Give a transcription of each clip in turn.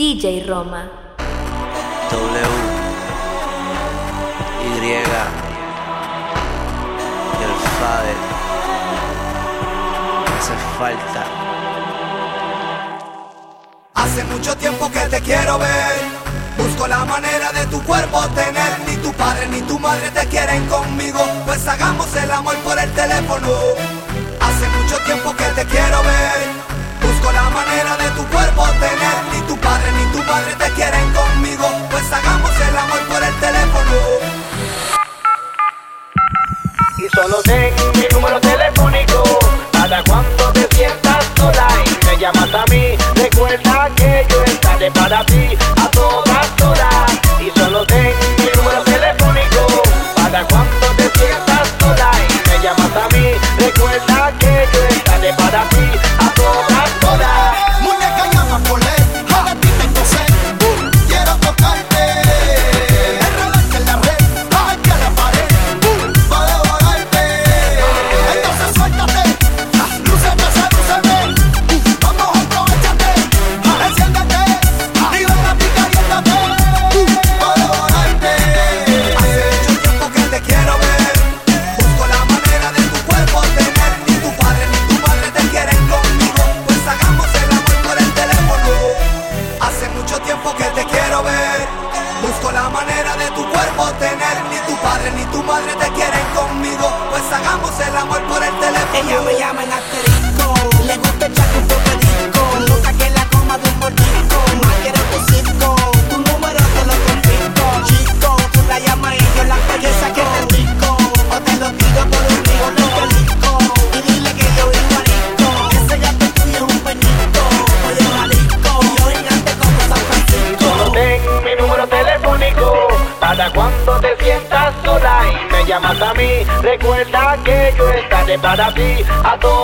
DJ Roma. W. Y. Y el Fader. Hace falta. Hace mucho tiempo que te quiero ver. Busco la manera de tu cuerpo tener. Ni tu padre ni tu madre te quieren conmigo. Pues hagamos el amor por el teléfono. Hace mucho tiempo que te quiero ver la manera de tu cuerpo tener. Ni tu padre ni tu madre te quieren conmigo. Pues hagamos el amor por el teléfono. Y solo sé mi número telefónico. Cada cuando te sientas sola y me llamas a mí, recuerda que yo estaré para ti a todas horas. Y solo sé mi número telefónico. Cada cuando te sientas sola y me llamas a mí, recuerda que yo Dada be don't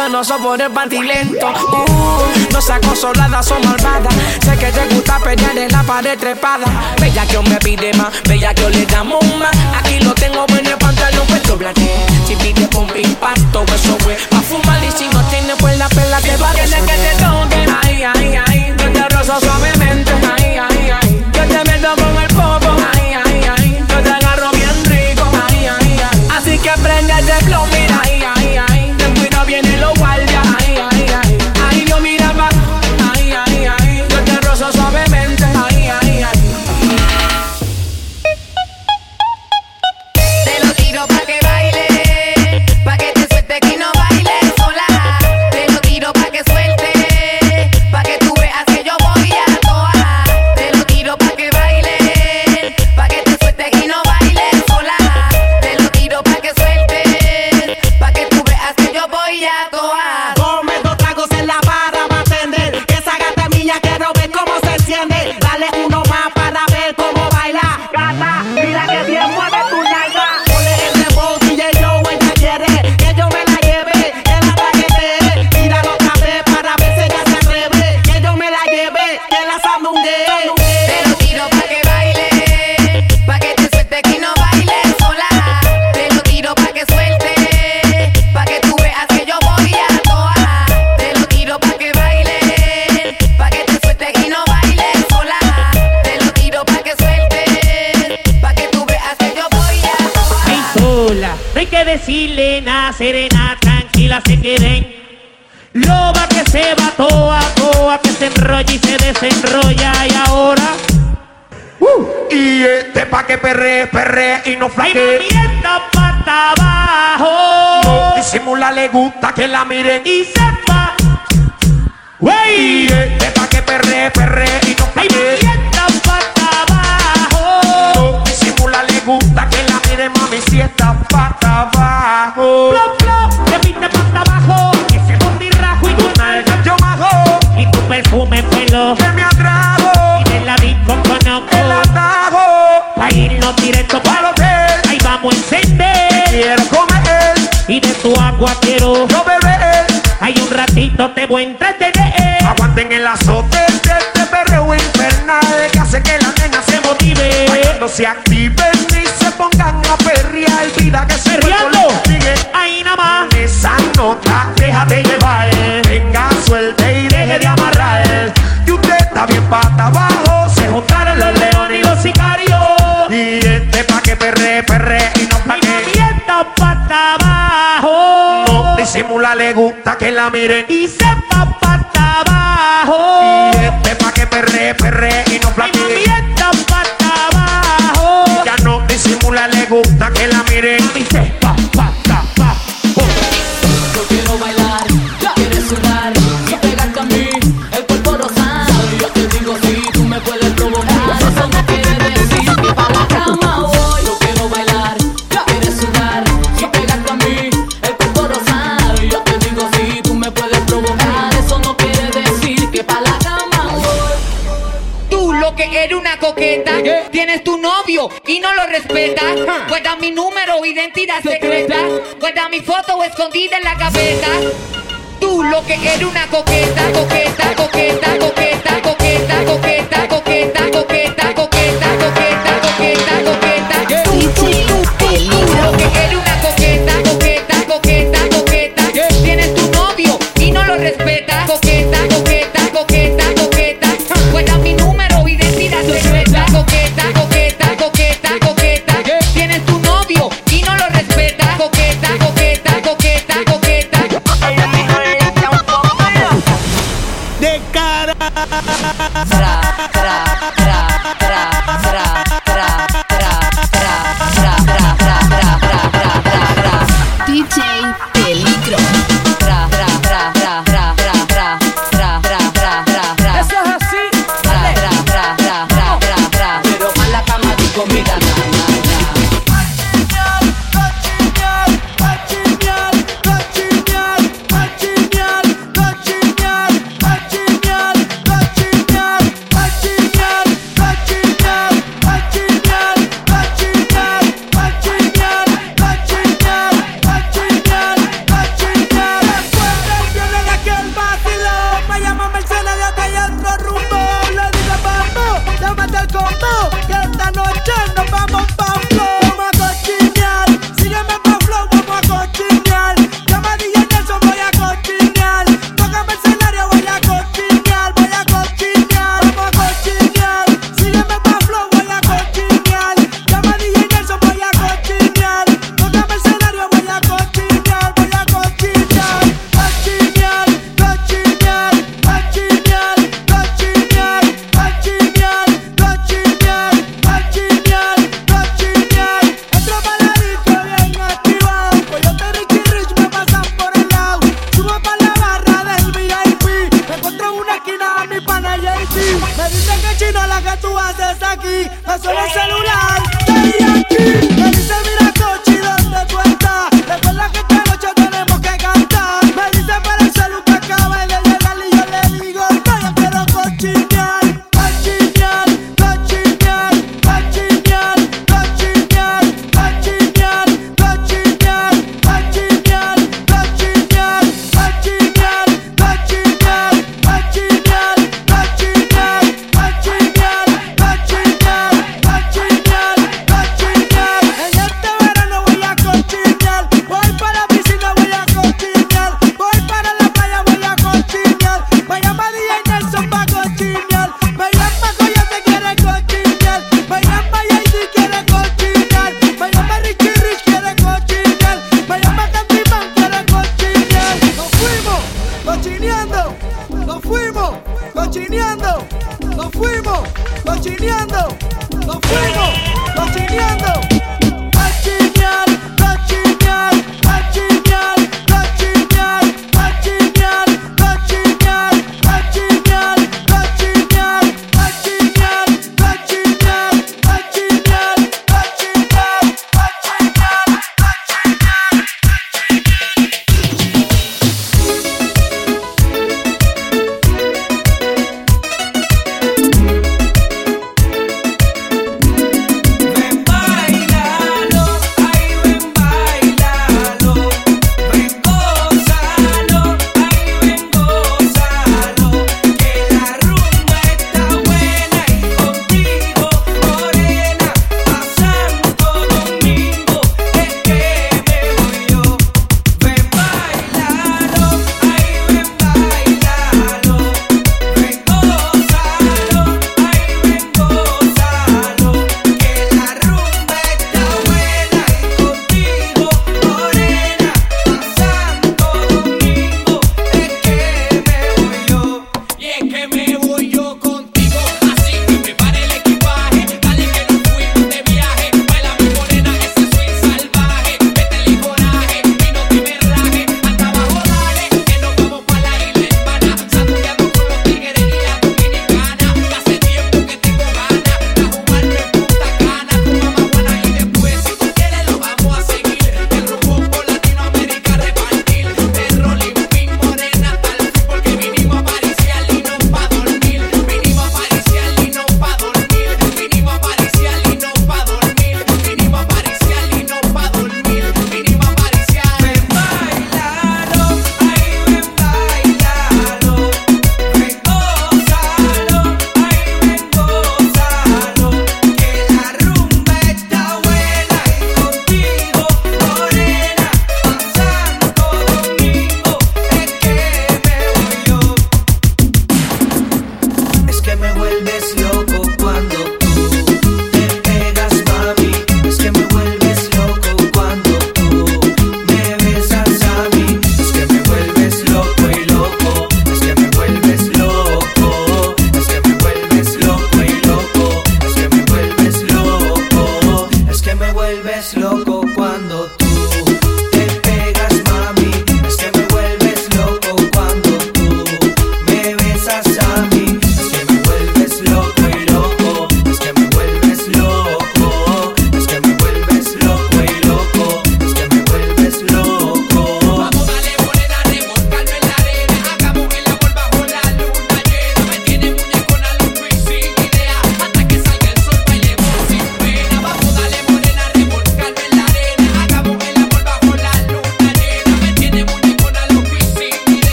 Pero no soporte el patilento. Uh, no seas consolada, son malvada. Sé que te gusta pelear en la pared trepada. Bella que yo me pide más, bella que yo le damos más. Aquí lo tengo bueno, el pantalón pues doblate. Si pide pompa impacto, eso fue pa' fumar. Y si no tiene pues la pela que va a que te toque. Ay, ay, ay, no te rozo. que la miren y se se activen y se pongan a perrear. Vida que se Perreando. Sigue ahí nada más. Esa nota, déjate llevar. Venga, suelte y deje de amarrar. Y usted está bien pata abajo. Se juntaron los leones y los sicarios. Y este pa' que perre, perre y no pa' y que. pata abajo. No disimula, le gusta que la miren. secreta. Guarda mi foto escondida en la gaveta. Tú lo que eres una coqueta, coqueta. Solo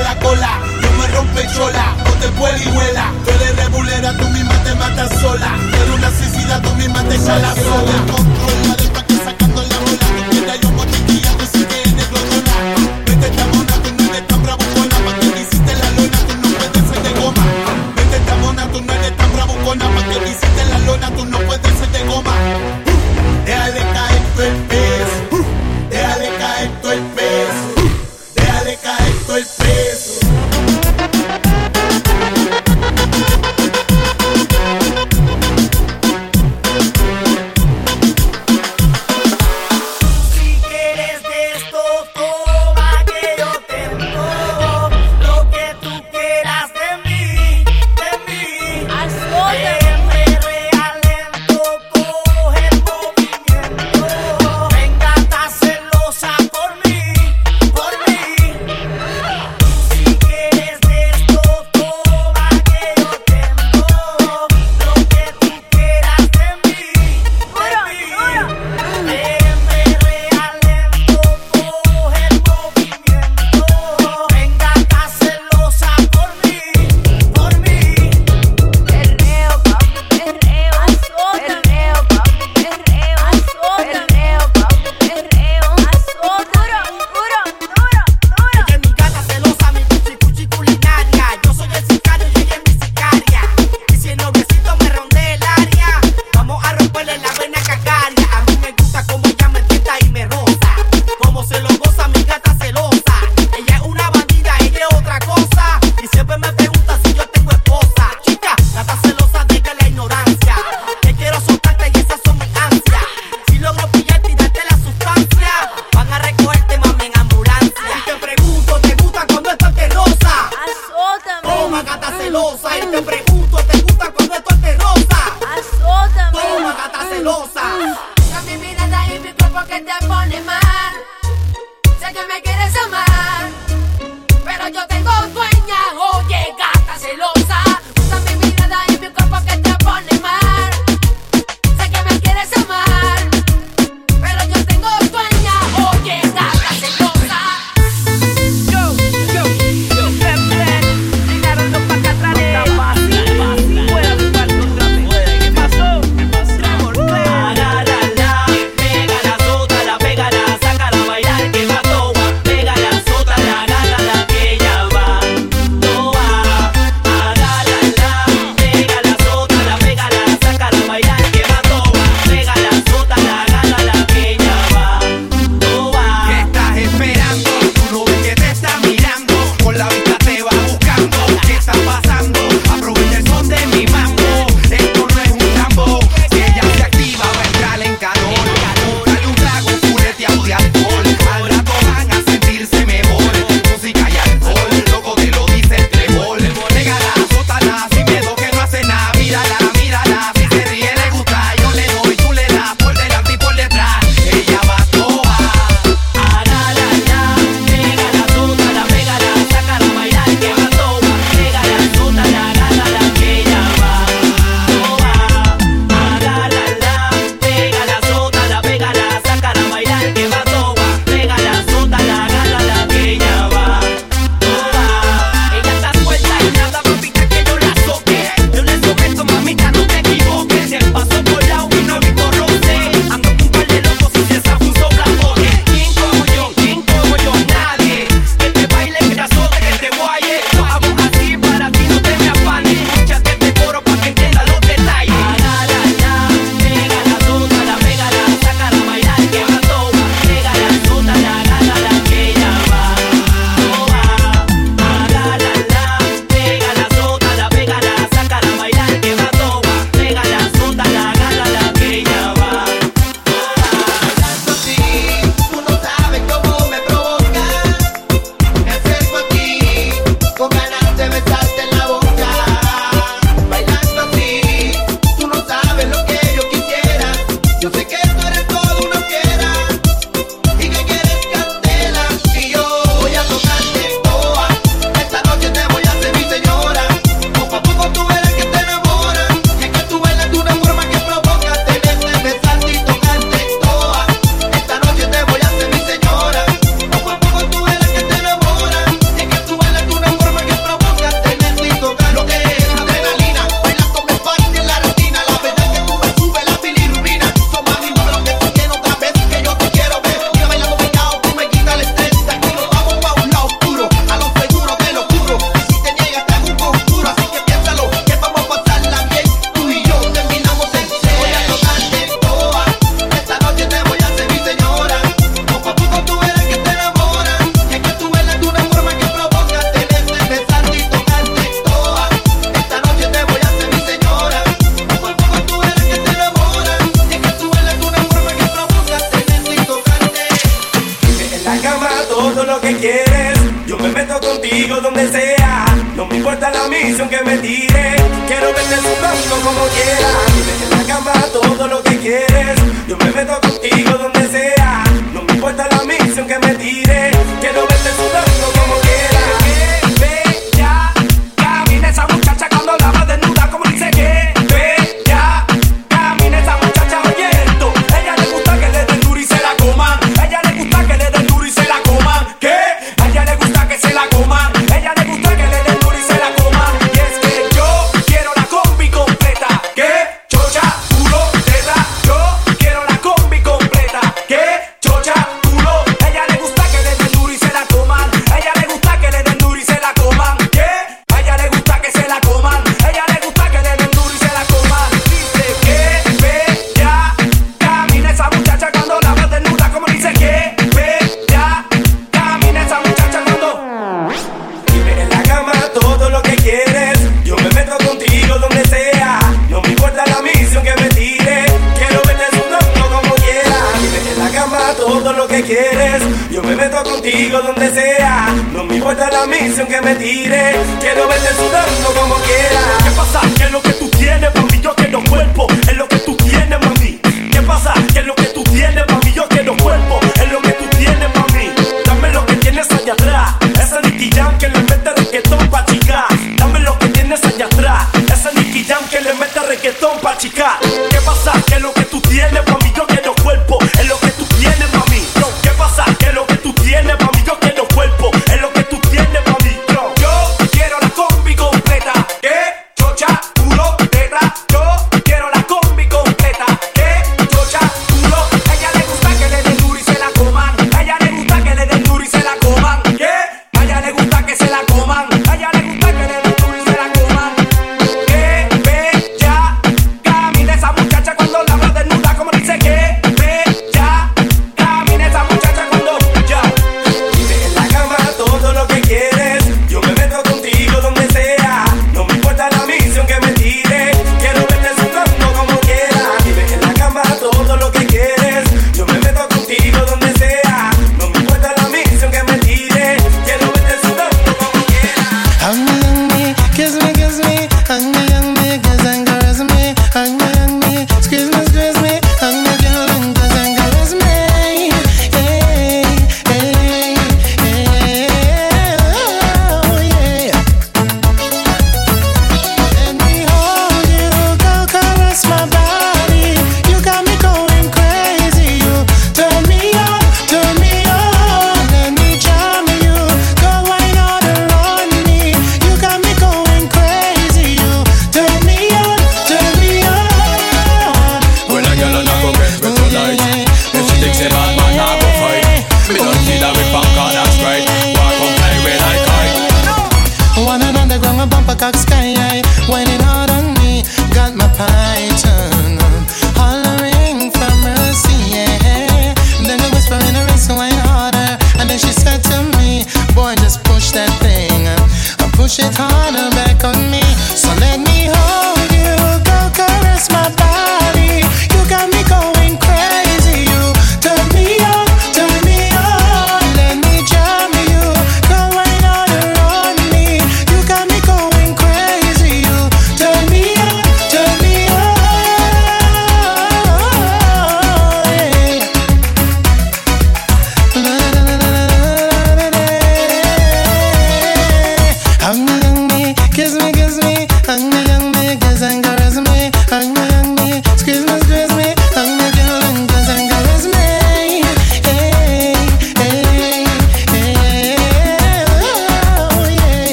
la cola, no me rompe chola, no te vuela y vuela. Tú eres rebulera, tú misma te matas sola. Tú eres una suicida, tú misma te echala sola.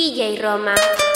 DJ Roma.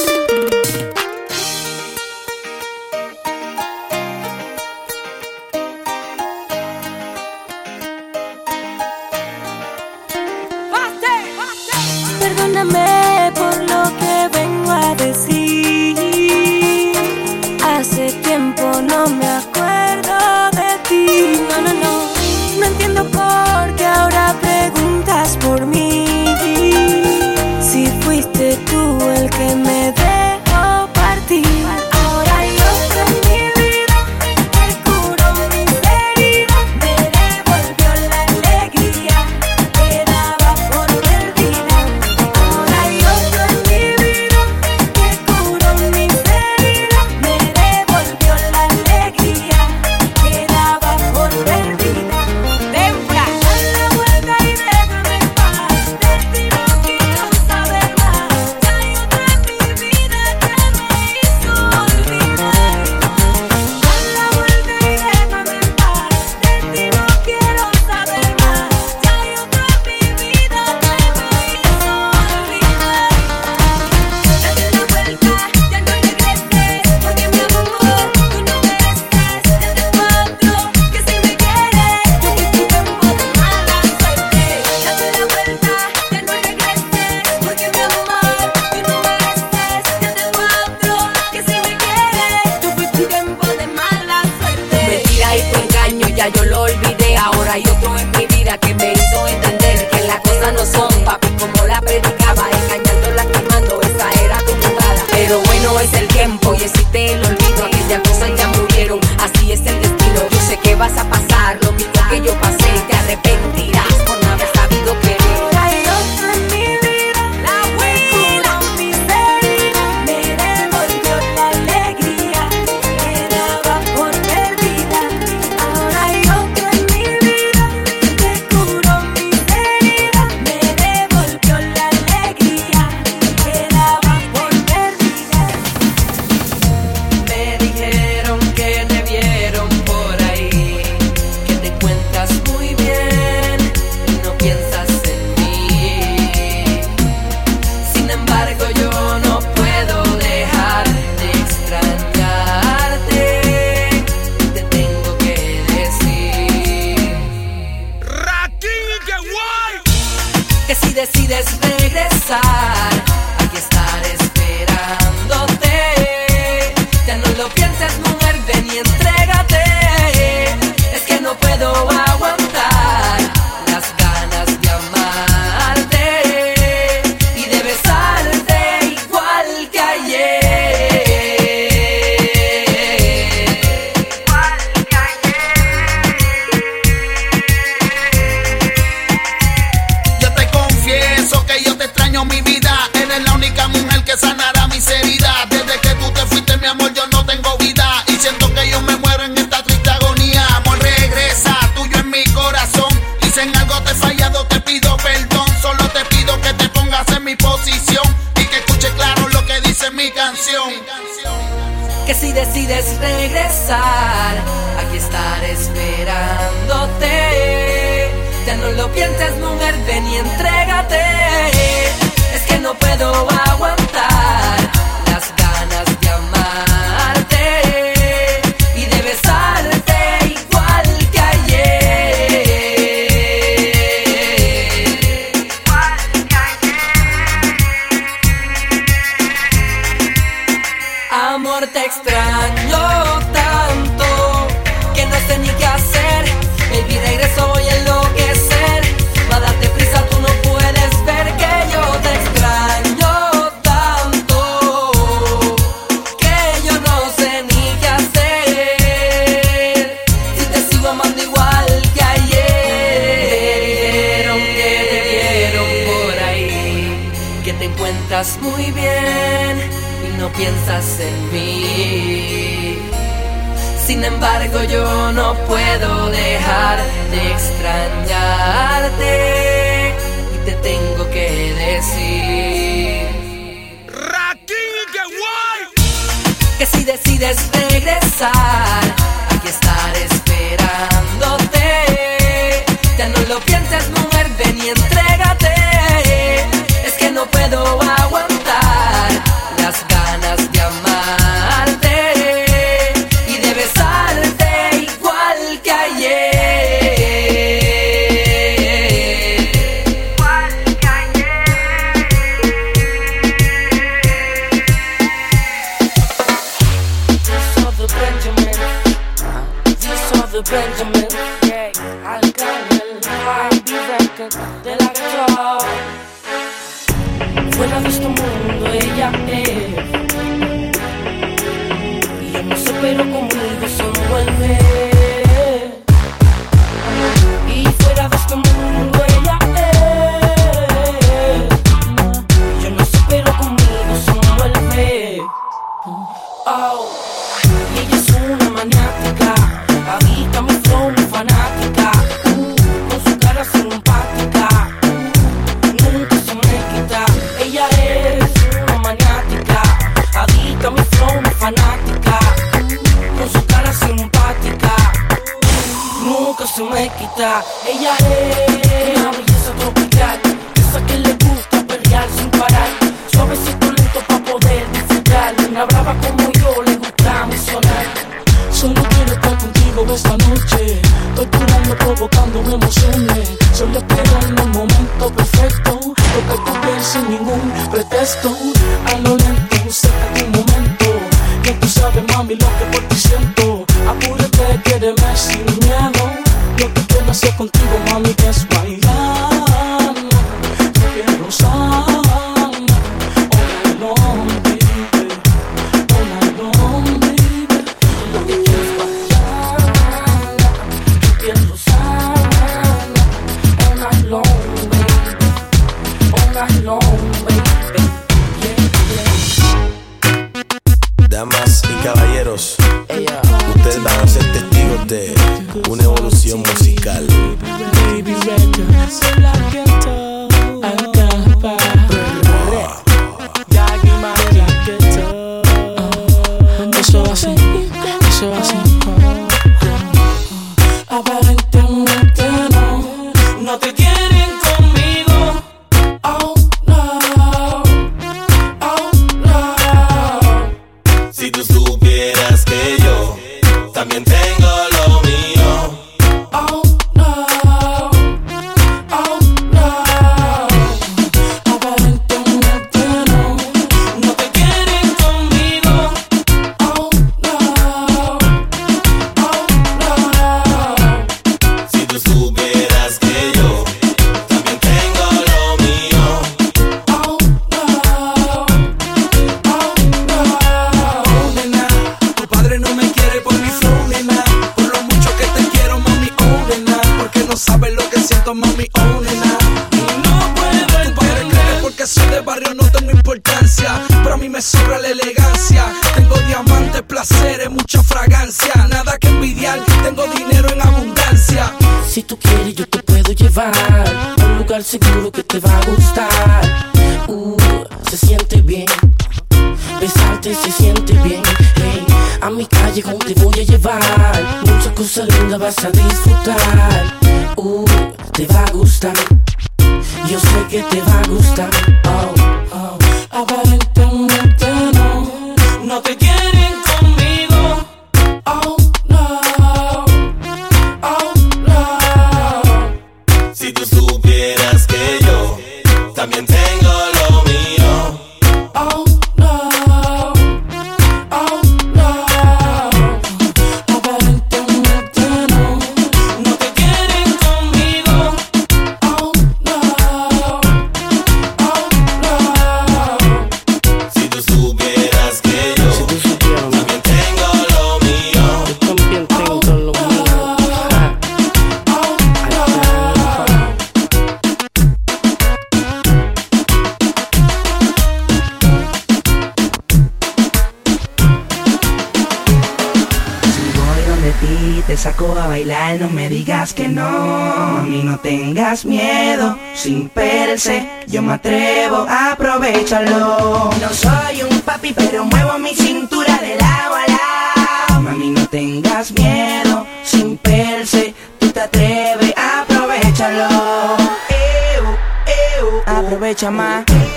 Aprovecha más.